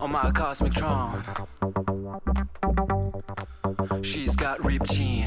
On my Cosmic Tron. She's got ripped jeans.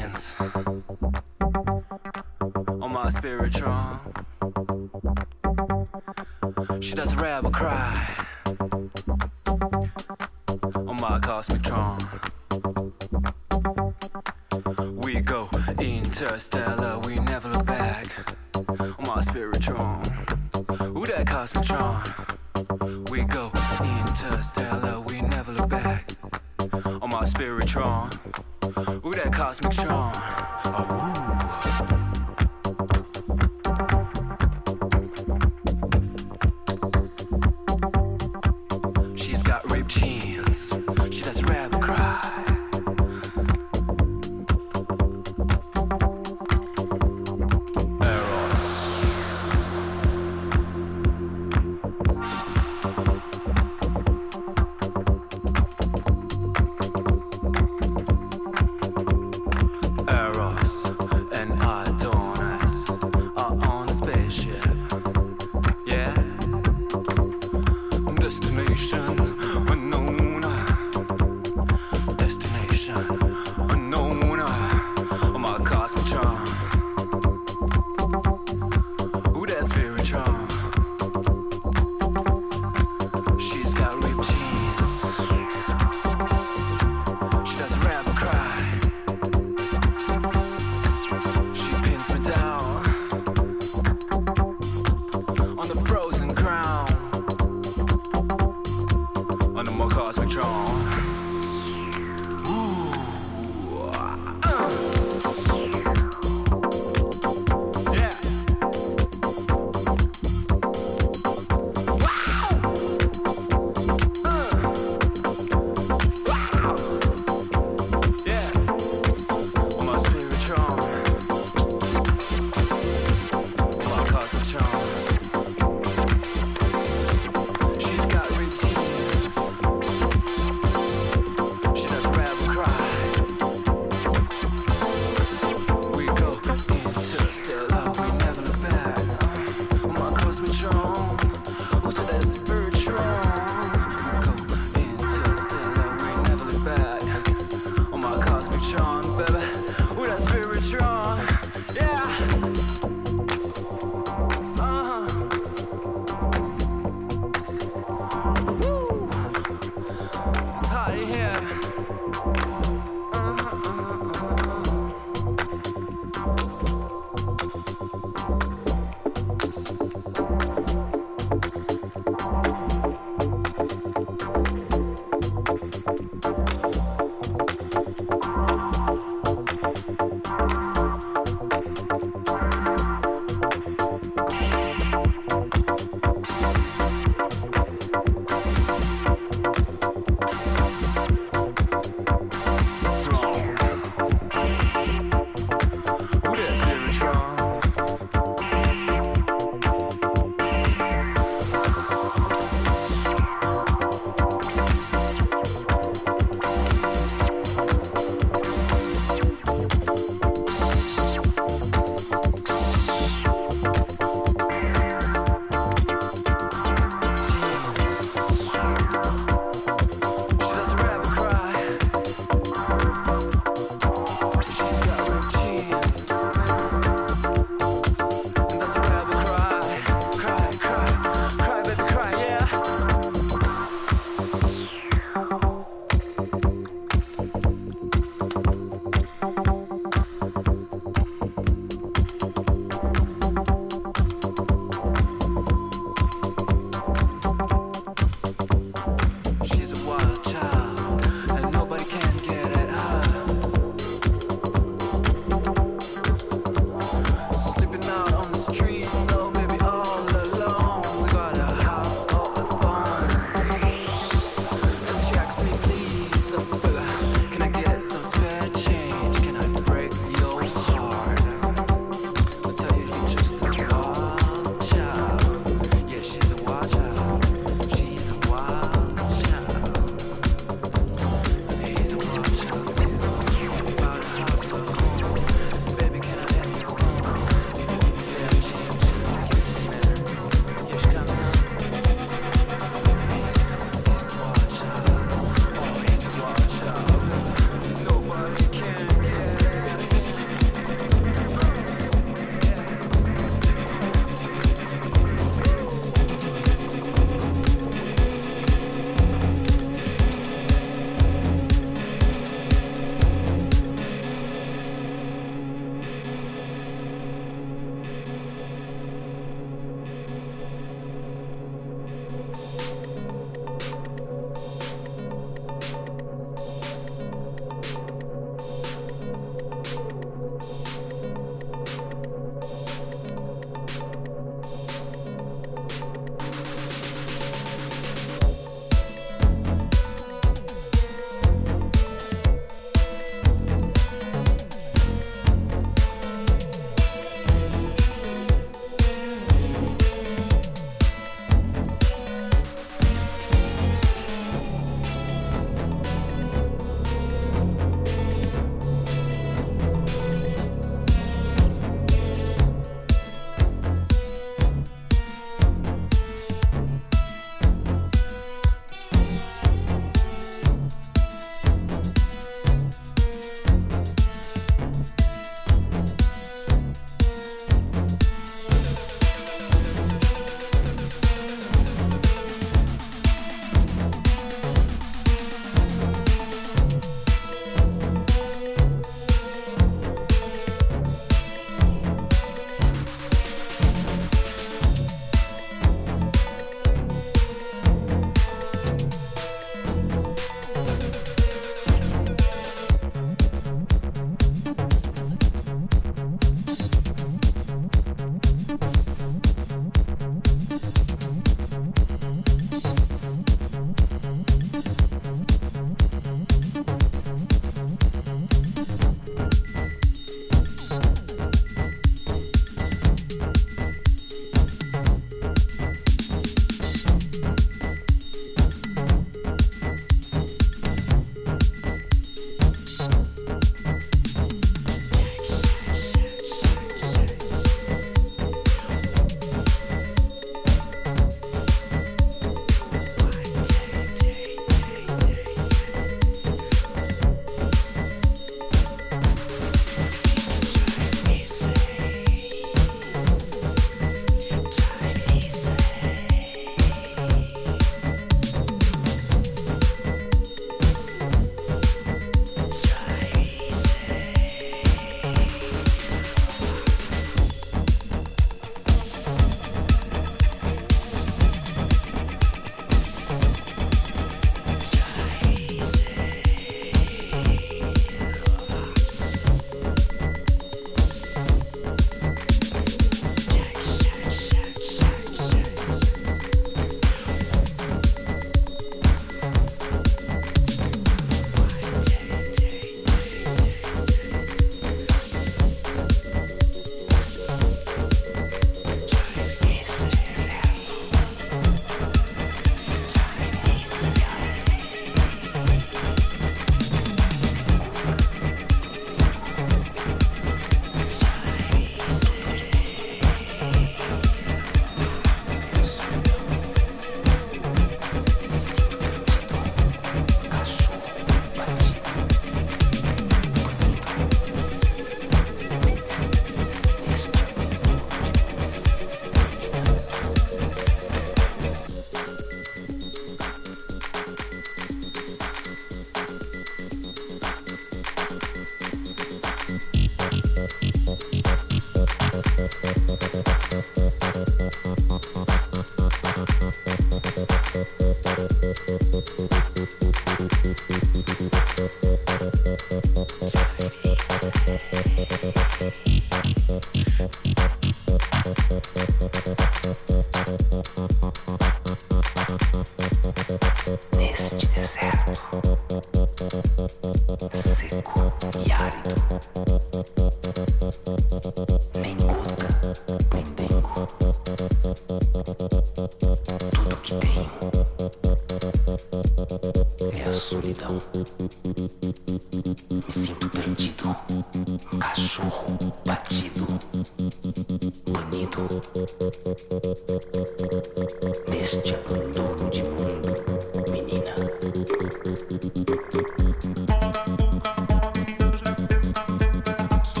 Thank you.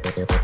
Thank you.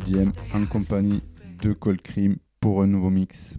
Diem en compagnie de Cold Cream pour un nouveau mix.